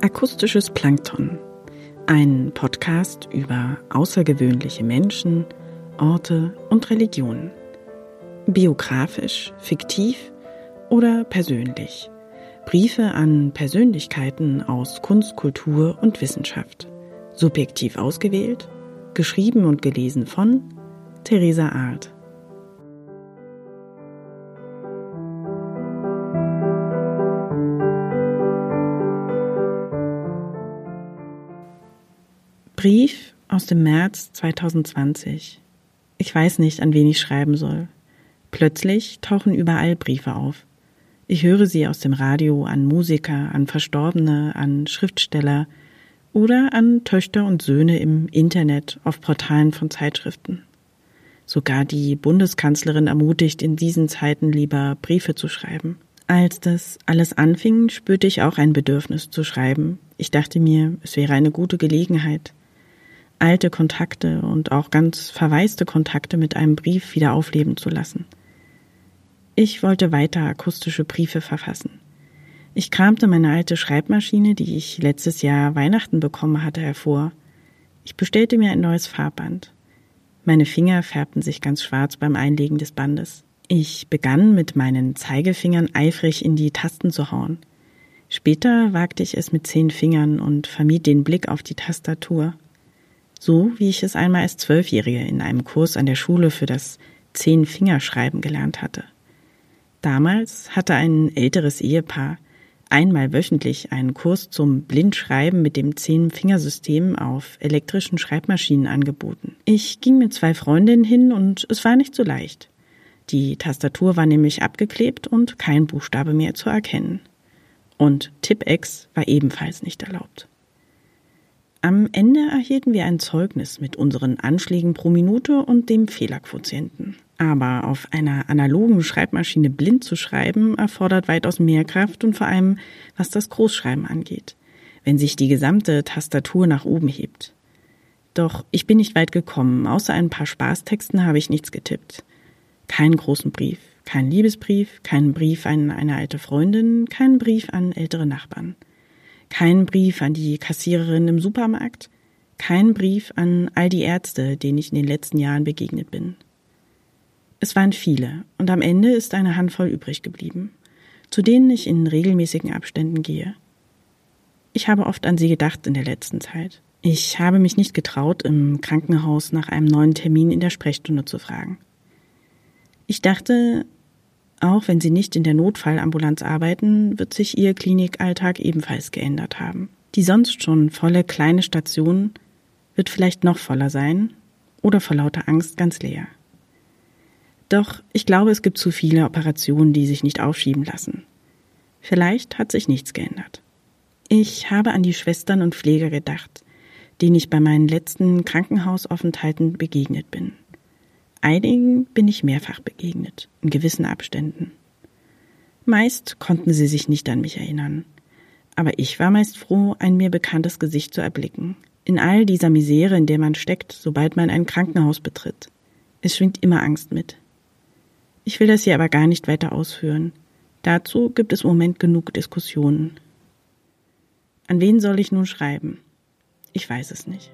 Akustisches Plankton. Ein Podcast über außergewöhnliche Menschen, Orte und Religionen. Biografisch, fiktiv oder persönlich. Briefe an Persönlichkeiten aus Kunst, Kultur und Wissenschaft. Subjektiv ausgewählt, geschrieben und gelesen von Theresa Arndt. Brief aus dem März 2020. Ich weiß nicht, an wen ich schreiben soll. Plötzlich tauchen überall Briefe auf. Ich höre sie aus dem Radio an Musiker, an Verstorbene, an Schriftsteller oder an Töchter und Söhne im Internet auf Portalen von Zeitschriften. Sogar die Bundeskanzlerin ermutigt, in diesen Zeiten lieber Briefe zu schreiben. Als das alles anfing, spürte ich auch ein Bedürfnis zu schreiben. Ich dachte mir, es wäre eine gute Gelegenheit alte Kontakte und auch ganz verwaiste Kontakte mit einem Brief wieder aufleben zu lassen. Ich wollte weiter akustische Briefe verfassen. Ich kramte meine alte Schreibmaschine, die ich letztes Jahr Weihnachten bekommen hatte, hervor. Ich bestellte mir ein neues Farbband. Meine Finger färbten sich ganz schwarz beim Einlegen des Bandes. Ich begann mit meinen Zeigefingern eifrig in die Tasten zu hauen. Später wagte ich es mit zehn Fingern und vermied den Blick auf die Tastatur so wie ich es einmal als Zwölfjährige in einem Kurs an der Schule für das Zehn-Fingerschreiben gelernt hatte. Damals hatte ein älteres Ehepaar einmal wöchentlich einen Kurs zum Blindschreiben mit dem Zehn-Fingersystem auf elektrischen Schreibmaschinen angeboten. Ich ging mit zwei Freundinnen hin und es war nicht so leicht. Die Tastatur war nämlich abgeklebt und kein Buchstabe mehr zu erkennen. Und Tipex war ebenfalls nicht erlaubt. Am Ende erhielten wir ein Zeugnis mit unseren Anschlägen pro Minute und dem Fehlerquotienten. Aber auf einer analogen Schreibmaschine blind zu schreiben, erfordert weitaus mehr Kraft und vor allem, was das Großschreiben angeht, wenn sich die gesamte Tastatur nach oben hebt. Doch ich bin nicht weit gekommen, außer ein paar Spaßtexten habe ich nichts getippt. Keinen großen Brief, keinen Liebesbrief, keinen Brief an eine alte Freundin, keinen Brief an ältere Nachbarn. Kein Brief an die Kassiererin im Supermarkt, kein Brief an all die Ärzte, denen ich in den letzten Jahren begegnet bin. Es waren viele, und am Ende ist eine Handvoll übrig geblieben, zu denen ich in regelmäßigen Abständen gehe. Ich habe oft an sie gedacht in der letzten Zeit. Ich habe mich nicht getraut, im Krankenhaus nach einem neuen Termin in der Sprechstunde zu fragen. Ich dachte, auch wenn sie nicht in der Notfallambulanz arbeiten, wird sich ihr Klinikalltag ebenfalls geändert haben. Die sonst schon volle kleine Station wird vielleicht noch voller sein oder vor lauter Angst ganz leer. Doch ich glaube, es gibt zu viele Operationen, die sich nicht aufschieben lassen. Vielleicht hat sich nichts geändert. Ich habe an die Schwestern und Pfleger gedacht, denen ich bei meinen letzten Krankenhausaufenthalten begegnet bin. Einigen bin ich mehrfach begegnet, in gewissen Abständen. Meist konnten sie sich nicht an mich erinnern, aber ich war meist froh, ein mir bekanntes Gesicht zu erblicken. In all dieser Misere, in der man steckt, sobald man ein Krankenhaus betritt. Es schwingt immer Angst mit. Ich will das hier aber gar nicht weiter ausführen. Dazu gibt es im Moment genug Diskussionen. An wen soll ich nun schreiben? Ich weiß es nicht.